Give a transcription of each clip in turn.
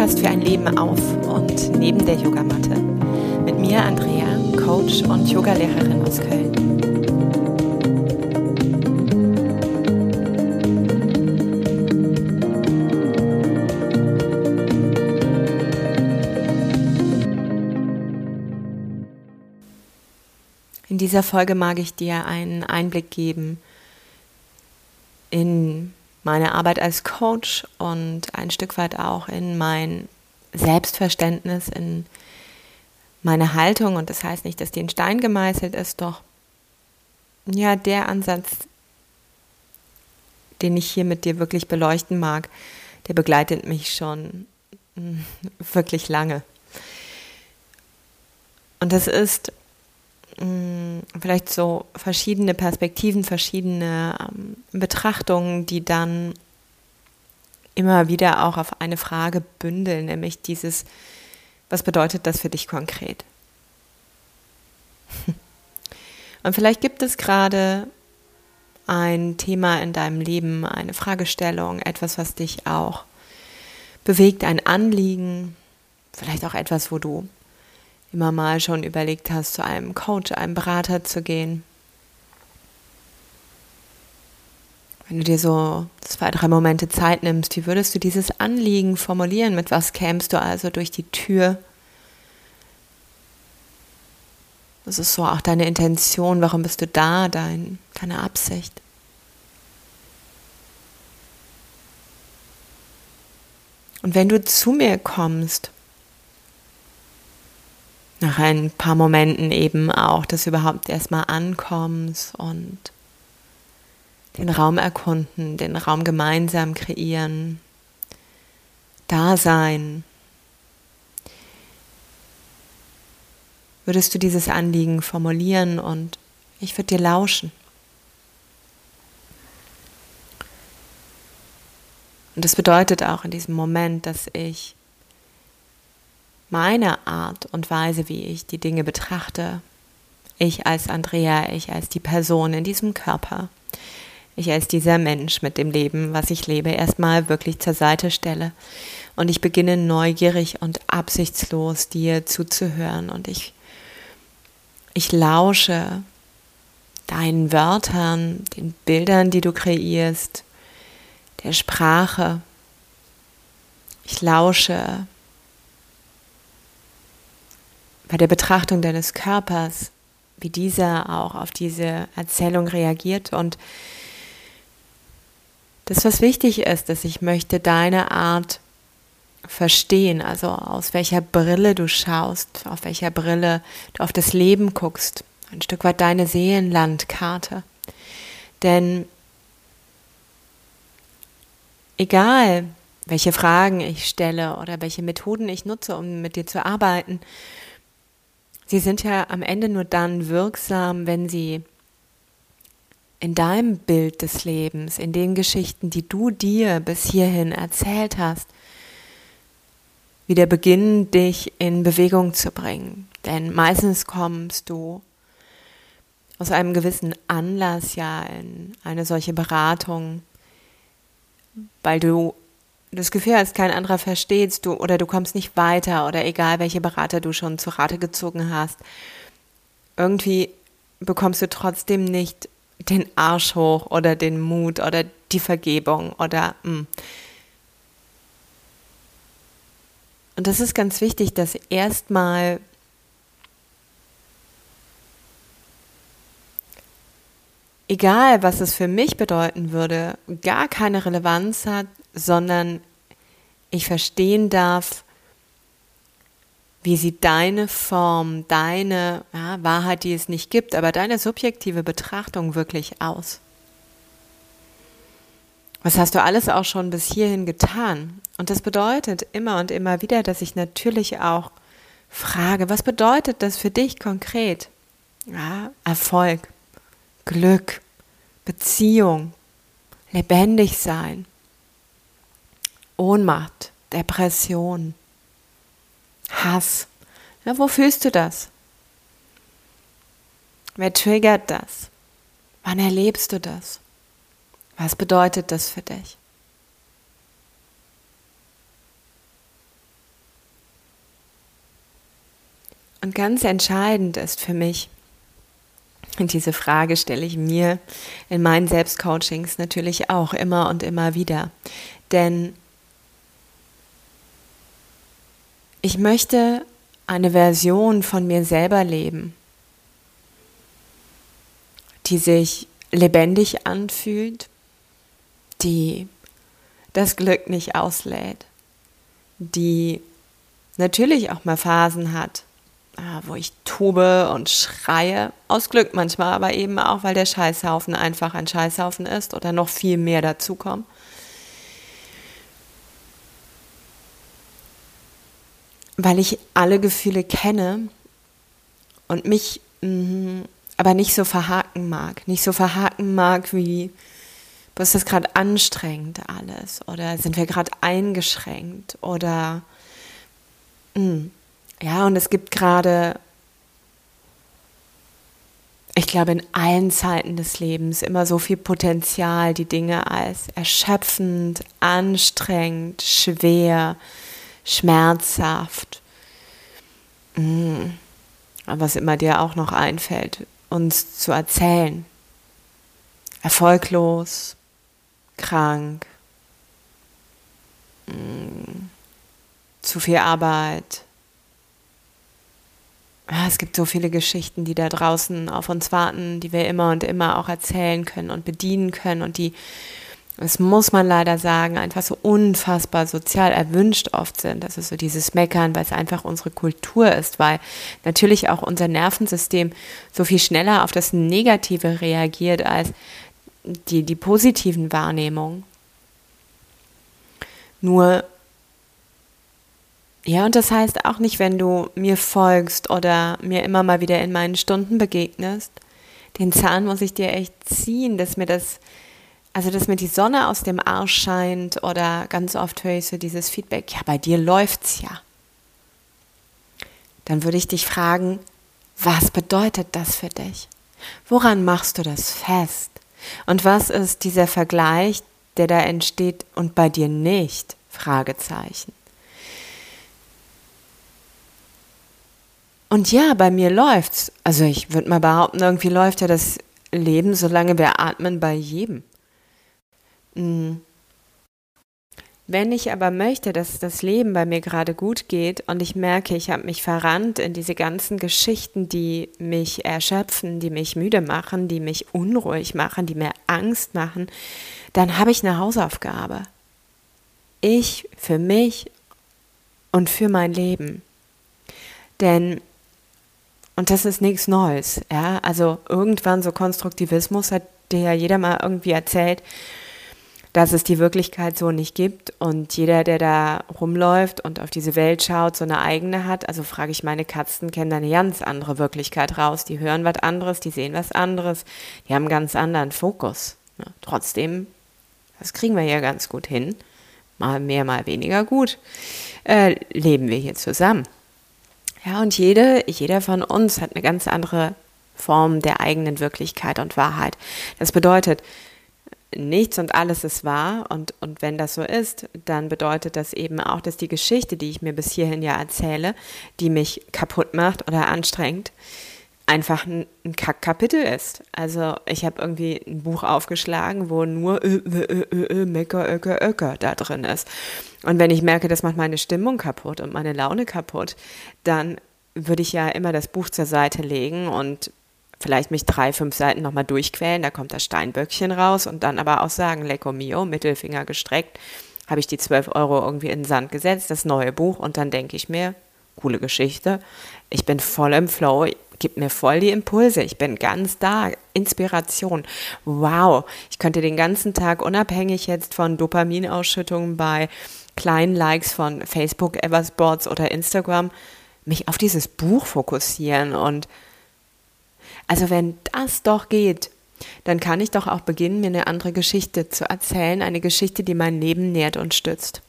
Podcast für ein Leben auf und neben der Yogamatte. Mit mir Andrea, Coach und Yogalehrerin aus Köln. In dieser Folge mag ich dir einen Einblick geben in meine Arbeit als Coach und ein Stück weit auch in mein Selbstverständnis, in meine Haltung. Und das heißt nicht, dass die in Stein gemeißelt ist, doch ja, der Ansatz, den ich hier mit dir wirklich beleuchten mag, der begleitet mich schon hm, wirklich lange. Und das ist mh, vielleicht so verschiedene Perspektiven, verschiedene ähm, Betrachtungen, die dann immer wieder auch auf eine Frage bündeln, nämlich dieses, was bedeutet das für dich konkret? Und vielleicht gibt es gerade ein Thema in deinem Leben, eine Fragestellung, etwas, was dich auch bewegt, ein Anliegen, vielleicht auch etwas, wo du immer mal schon überlegt hast, zu einem Coach, einem Berater zu gehen. Wenn du dir so zwei, drei Momente Zeit nimmst, wie würdest du dieses Anliegen formulieren? Mit was kämst du also durch die Tür? Das ist so auch deine Intention. Warum bist du da? Dein, deine Absicht. Und wenn du zu mir kommst, nach ein paar Momenten eben auch das überhaupt erstmal ankommst und den Raum erkunden, den Raum gemeinsam kreieren, da sein. Würdest du dieses Anliegen formulieren und ich würde dir lauschen. Und das bedeutet auch in diesem Moment, dass ich meine Art und Weise, wie ich die Dinge betrachte, ich als Andrea, ich als die Person in diesem Körper, ich als dieser Mensch mit dem Leben, was ich lebe, erstmal wirklich zur Seite stelle. Und ich beginne neugierig und absichtslos dir zuzuhören. Und ich, ich lausche deinen Wörtern, den Bildern, die du kreierst, der Sprache. Ich lausche bei der Betrachtung deines Körpers, wie dieser auch auf diese Erzählung reagiert. Und das, was wichtig ist, dass ich möchte deine Art verstehen, also aus welcher Brille du schaust, auf welcher Brille du auf das Leben guckst, ein Stück weit deine Seelenlandkarte. Denn egal, welche Fragen ich stelle oder welche Methoden ich nutze, um mit dir zu arbeiten, Sie sind ja am Ende nur dann wirksam, wenn sie in deinem Bild des Lebens, in den Geschichten, die du dir bis hierhin erzählt hast, wieder beginnen, dich in Bewegung zu bringen. Denn meistens kommst du aus einem gewissen Anlass ja in eine solche Beratung, weil du das Gefühl hast, kein anderer versteht du oder du kommst nicht weiter oder egal welche Berater du schon zu Rate gezogen hast, irgendwie bekommst du trotzdem nicht den Arsch hoch oder den Mut oder die Vergebung oder mh. Hm. und das ist ganz wichtig, dass erstmal egal was es für mich bedeuten würde, gar keine Relevanz hat, sondern ich verstehen darf, wie sieht deine Form, deine ja, Wahrheit, die es nicht gibt, aber deine subjektive Betrachtung wirklich aus? Was hast du alles auch schon bis hierhin getan? Und das bedeutet immer und immer wieder, dass ich natürlich auch frage, was bedeutet das für dich konkret? Ja, Erfolg, Glück, Beziehung, lebendig sein, Ohnmacht, Depression, Hass. Ja, wo fühlst du das? Wer triggert das? Wann erlebst du das? Was bedeutet das für dich? Und ganz entscheidend ist für mich, und diese Frage stelle ich mir in meinen Selbstcoachings natürlich auch immer und immer wieder, denn ich möchte eine Version von mir selber leben, die sich lebendig anfühlt, die das Glück nicht auslädt, die natürlich auch mal Phasen hat, ah, wo ich tobe und schreie, aus Glück manchmal, aber eben auch, weil der Scheißhaufen einfach ein Scheißhaufen ist oder noch viel mehr dazukommt. Weil ich alle Gefühle kenne und mich mh, aber nicht so verhaken mag. Nicht so verhaken mag wie, was ist das gerade anstrengend alles? Oder sind wir gerade eingeschränkt? Oder mh. Ja, und es gibt gerade, ich glaube, in allen Zeiten des Lebens immer so viel Potenzial, die Dinge als erschöpfend, anstrengend, schwer, schmerzhaft, mh, hm, was immer dir auch noch einfällt, uns zu erzählen. Erfolglos, krank, mm, zu viel Arbeit. Ja, es gibt so viele Geschichten, die da draußen auf uns warten, die wir immer und immer auch erzählen können und bedienen können und die das muss man leider sagen, einfach so unfassbar sozial erwünscht oft sind. Das ist so dieses Meckern, weil es einfach unsere Kultur ist, weil natürlich auch unser Nervensystem so viel schneller auf das Negative reagiert als die, die positiven Wahrnehmungen. Nur, ja, und das heißt auch nicht, wenn du mir folgst oder mir immer mal wieder in meinen Stunden begegnest, den Zahn muss ich dir echt ziehen, dass mir das also dass mir die Sonne aus dem Arsch scheint oder ganz oft höre ich so dieses Feedback, ja, bei dir läuft's ja. Dann würde ich dich fragen, was bedeutet das für dich? Woran machst du das fest? Und was ist dieser Vergleich, der da entsteht und bei dir nicht? Fragezeichen. Und ja, bei mir läuft's. Also ich würde mal behaupten, irgendwie läuft ja das Leben, solange wir atmen, bei jedem. Mhm. Wenn ich aber möchte, dass das Leben bei mir gerade gut geht und ich merke, ich habe mich verrannt in diese ganzen Geschichten, die mich erschöpfen, die mich müde machen, die mich unruhig machen, die mir Angst machen, dann habe ich eine Hausaufgabe. Ich für mich und für mein Leben. Denn, und das ist nichts Neues, ja, also irgendwann so Konstruktivismus hat dir ja jeder mal irgendwie erzählt, dass es die Wirklichkeit so nicht gibt und jeder, der da rumläuft und auf diese Welt schaut, so eine eigene hat. Also frage ich meine Katzen, kennen da eine ganz andere Wirklichkeit raus. Die hören was anderes, die sehen was anderes, die haben einen ganz anderen Fokus. Ja, trotzdem, das kriegen wir hier ganz gut hin. Mal mehr, mal weniger gut. Äh, leben wir hier zusammen. Ja, und jede, jeder von uns hat eine ganz andere Form der eigenen Wirklichkeit und Wahrheit. Das bedeutet, nichts und alles ist wahr. Und, und wenn das so ist, dann bedeutet das eben auch, dass die Geschichte, die ich mir bis hierhin ja erzähle, die mich kaputt macht oder anstrengt, einfach ein, ein Kackkapitel ist. Also ich habe irgendwie ein Buch aufgeschlagen, wo nur ö, ö, ö, Mecker, Öcker, Öcker da drin ist. Und wenn ich merke, das macht meine Stimmung kaputt und meine Laune kaputt, dann würde ich ja immer das Buch zur Seite legen und vielleicht mich drei, fünf Seiten nochmal durchquälen, da kommt das Steinböckchen raus und dann aber auch sagen, Lecco mio, Mittelfinger gestreckt, habe ich die zwölf Euro irgendwie in den Sand gesetzt, das neue Buch und dann denke ich mir, coole Geschichte, ich bin voll im Flow, gibt mir voll die Impulse, ich bin ganz da, Inspiration, wow, ich könnte den ganzen Tag unabhängig jetzt von Dopaminausschüttungen bei kleinen Likes von Facebook, Eversports oder Instagram mich auf dieses Buch fokussieren und also wenn das doch geht, dann kann ich doch auch beginnen, mir eine andere Geschichte zu erzählen, eine Geschichte, die mein Leben nährt und stützt.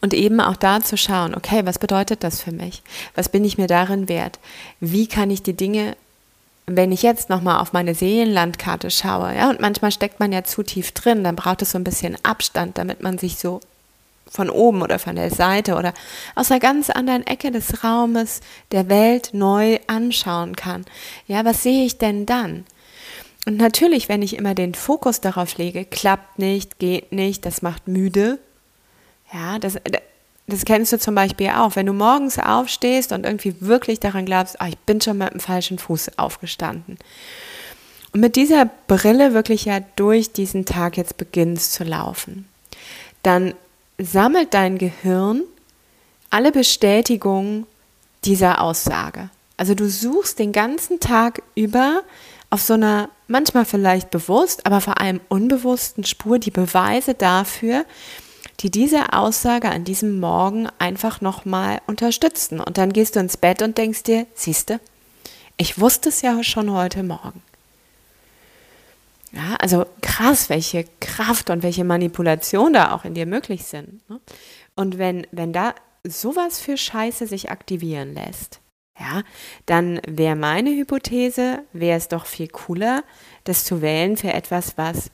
Und eben auch da zu schauen, okay, was bedeutet das für mich? Was bin ich mir darin wert? Wie kann ich die Dinge, wenn ich jetzt nochmal auf meine Seelenlandkarte schaue, ja, und manchmal steckt man ja zu tief drin, dann braucht es so ein bisschen Abstand, damit man sich so von oben oder von der Seite oder aus einer ganz anderen Ecke des Raumes der Welt neu anschauen kann. Ja, was sehe ich denn dann? Und natürlich, wenn ich immer den Fokus darauf lege, klappt nicht, geht nicht, das macht müde. Ja, das, das kennst du zum Beispiel auch. Wenn du morgens aufstehst und irgendwie wirklich daran glaubst, oh, ich bin schon mit dem falschen Fuß aufgestanden. Und mit dieser Brille wirklich ja durch diesen Tag jetzt beginnst zu laufen, dann sammelt dein Gehirn alle Bestätigungen dieser Aussage. Also du suchst den ganzen Tag über auf so einer manchmal vielleicht bewusst, aber vor allem unbewussten Spur die Beweise dafür, die diese Aussage an diesem Morgen einfach nochmal unterstützen. Und dann gehst du ins Bett und denkst dir, siehste, ich wusste es ja schon heute Morgen. Ja, also krass, welche Kraft und welche Manipulation da auch in dir möglich sind. Ne? Und wenn, wenn da sowas für Scheiße sich aktivieren lässt, ja, dann wäre meine Hypothese, wäre es doch viel cooler, das zu wählen für etwas, was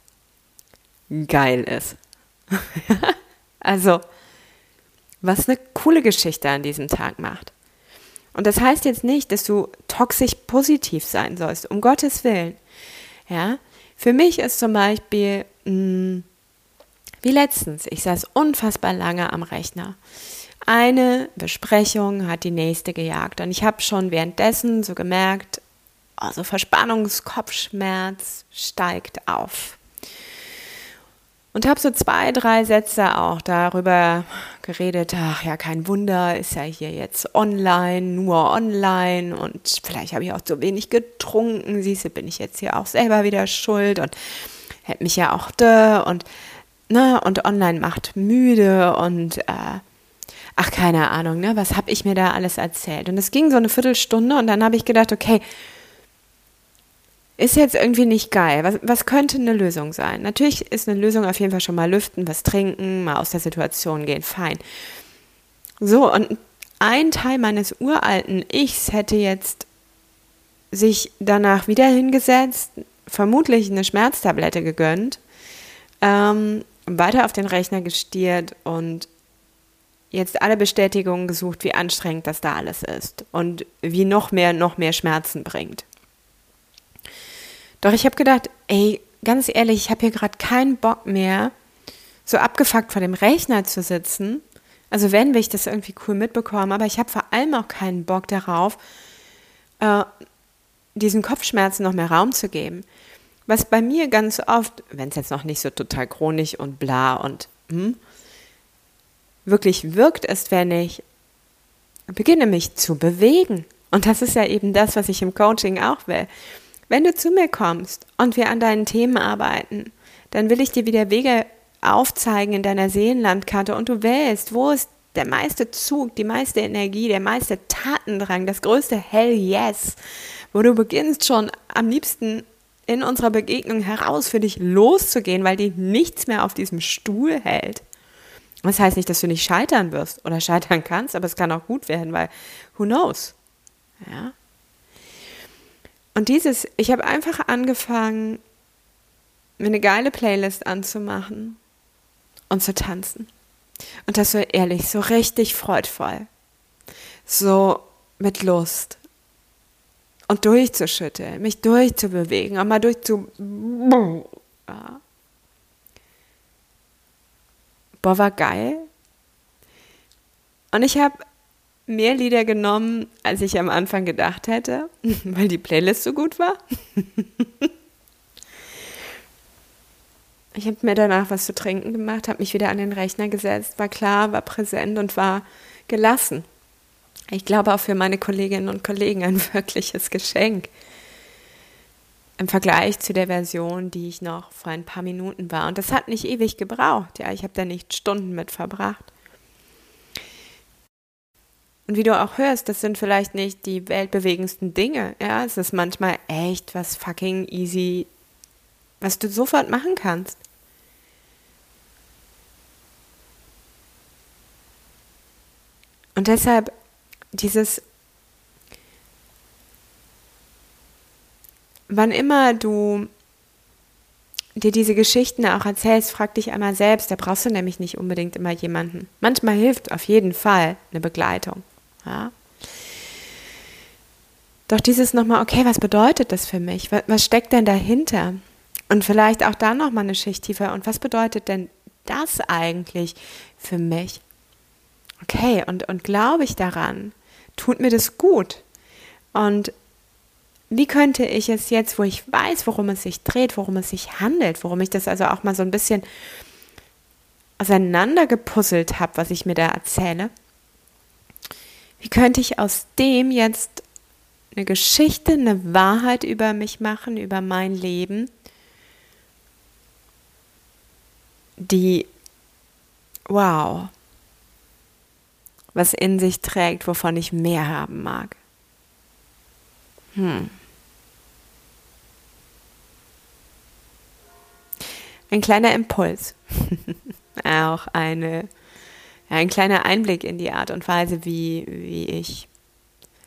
geil ist. also, was eine coole Geschichte an diesem Tag macht. Und das heißt jetzt nicht, dass du toxisch positiv sein sollst, um Gottes Willen. Ja, für mich ist zum Beispiel, mh, mm, wie letztens, ich saß unfassbar lange am Rechner. Eine Besprechung hat die nächste gejagt und ich habe schon währenddessen so gemerkt, also Verspannungskopfschmerz steigt auf. Und habe so zwei, drei Sätze auch darüber geredet, ach ja, kein Wunder, ist ja hier jetzt online, nur online. Und vielleicht habe ich auch zu wenig getrunken, siehst du, bin ich jetzt hier auch selber wieder schuld und hätte mich ja auch da und, ne, und online macht müde und äh, ach, keine Ahnung, ne, was habe ich mir da alles erzählt? Und es ging so eine Viertelstunde und dann habe ich gedacht, okay, ist jetzt irgendwie nicht geil. Was, was könnte eine Lösung sein? Natürlich ist eine Lösung auf jeden Fall schon mal lüften, was trinken, mal aus der Situation gehen, fein. So, und ein Teil meines uralten Ichs hätte jetzt sich danach wieder hingesetzt, vermutlich eine Schmerztablette gegönnt, ähm, weiter auf den Rechner gestiert und jetzt alle Bestätigungen gesucht, wie anstrengend das da alles ist und wie noch mehr, noch mehr Schmerzen bringt. Doch ich habe gedacht, ey, ganz ehrlich, ich habe hier gerade keinen Bock mehr, so abgefuckt vor dem Rechner zu sitzen. Also wenn will ich das irgendwie cool mitbekommen, aber ich habe vor allem auch keinen Bock darauf, äh, diesen Kopfschmerzen noch mehr Raum zu geben. Was bei mir ganz oft, wenn es jetzt noch nicht so total chronisch und bla und hm, wirklich wirkt, ist, wenn ich beginne mich zu bewegen. Und das ist ja eben das, was ich im Coaching auch will. Wenn du zu mir kommst und wir an deinen Themen arbeiten, dann will ich dir wieder Wege aufzeigen in deiner Seelenlandkarte und du wählst, wo ist der meiste Zug, die meiste Energie, der meiste Tatendrang, das größte Hell Yes, wo du beginnst schon am liebsten in unserer Begegnung heraus für dich loszugehen, weil dir nichts mehr auf diesem Stuhl hält. Das heißt nicht, dass du nicht scheitern wirst oder scheitern kannst, aber es kann auch gut werden, weil who knows? Ja. Und dieses, ich habe einfach angefangen, mir eine geile Playlist anzumachen und zu tanzen. Und das so ehrlich, so richtig freudvoll. So mit Lust. Und durchzuschütteln, mich durchzubewegen, auch mal durchzu. Boah, war geil. Und ich habe mehr Lieder genommen, als ich am Anfang gedacht hätte, weil die Playlist so gut war. ich habe mir danach was zu trinken gemacht, habe mich wieder an den Rechner gesetzt, war klar, war präsent und war gelassen. Ich glaube auch für meine Kolleginnen und Kollegen ein wirkliches Geschenk. Im Vergleich zu der Version, die ich noch vor ein paar Minuten war. Und das hat nicht ewig gebraucht. Ja, ich habe da nicht Stunden mit verbracht. Und wie du auch hörst, das sind vielleicht nicht die weltbewegendsten Dinge. Ja, es ist manchmal echt was fucking easy, was du sofort machen kannst. Und deshalb dieses, wann immer du dir diese Geschichten auch erzählst, frag dich einmal selbst. Da brauchst du nämlich nicht unbedingt immer jemanden. Manchmal hilft auf jeden Fall eine Begleitung. Ja? Doch dieses nochmal, okay, was bedeutet das für mich? Was, was steckt denn dahinter? Und vielleicht auch da nochmal eine Schicht tiefer. Und was bedeutet denn das eigentlich für mich? Okay, und, und glaube ich daran? Tut mir das gut? Und wie könnte ich es jetzt, wo ich weiß, worum es sich dreht, worum es sich handelt, worum ich das also auch mal so ein bisschen auseinandergepuzzelt habe, was ich mir da erzähle, wie könnte ich aus dem jetzt eine Geschichte, eine Wahrheit über mich machen, über mein Leben, die, wow, was in sich trägt, wovon ich mehr haben mag. Hm. Ein kleiner Impuls. Auch eine, ein kleiner Einblick in die Art und Weise, wie, wie ich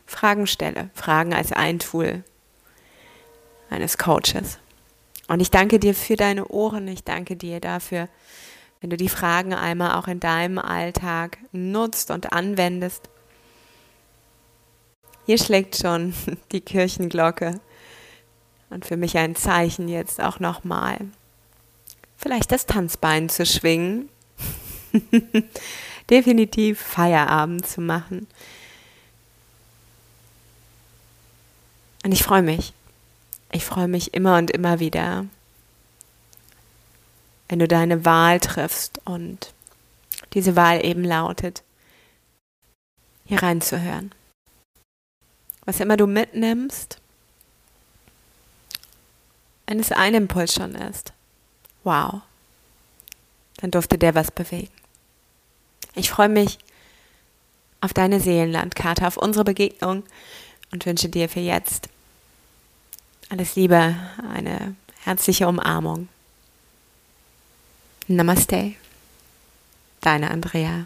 Fragen stelle. Fragen als ein Tool eines Coaches. Und ich danke dir für deine Ohren. Ich danke dir dafür, wenn du die Fragen einmal auch in deinem Alltag nutzt und anwendest. Hier schlägt schon die Kirchenglocke. Und für mich ein Zeichen jetzt auch nochmal. Vielleicht das Tanzbein zu schwingen. Definitiv Feierabend zu machen. Und ich freue mich. Ich freue mich immer und immer wieder, wenn du deine Wahl triffst und diese Wahl eben lautet, hier reinzuhören. Was immer du mitnimmst, wenn es ein Impuls schon ist, wow, dann durfte der was bewegen. Ich freue mich auf deine Seelenlandkarte, auf unsere Begegnung und wünsche dir für jetzt alles Liebe, eine herzliche Umarmung. Namaste, deine Andrea.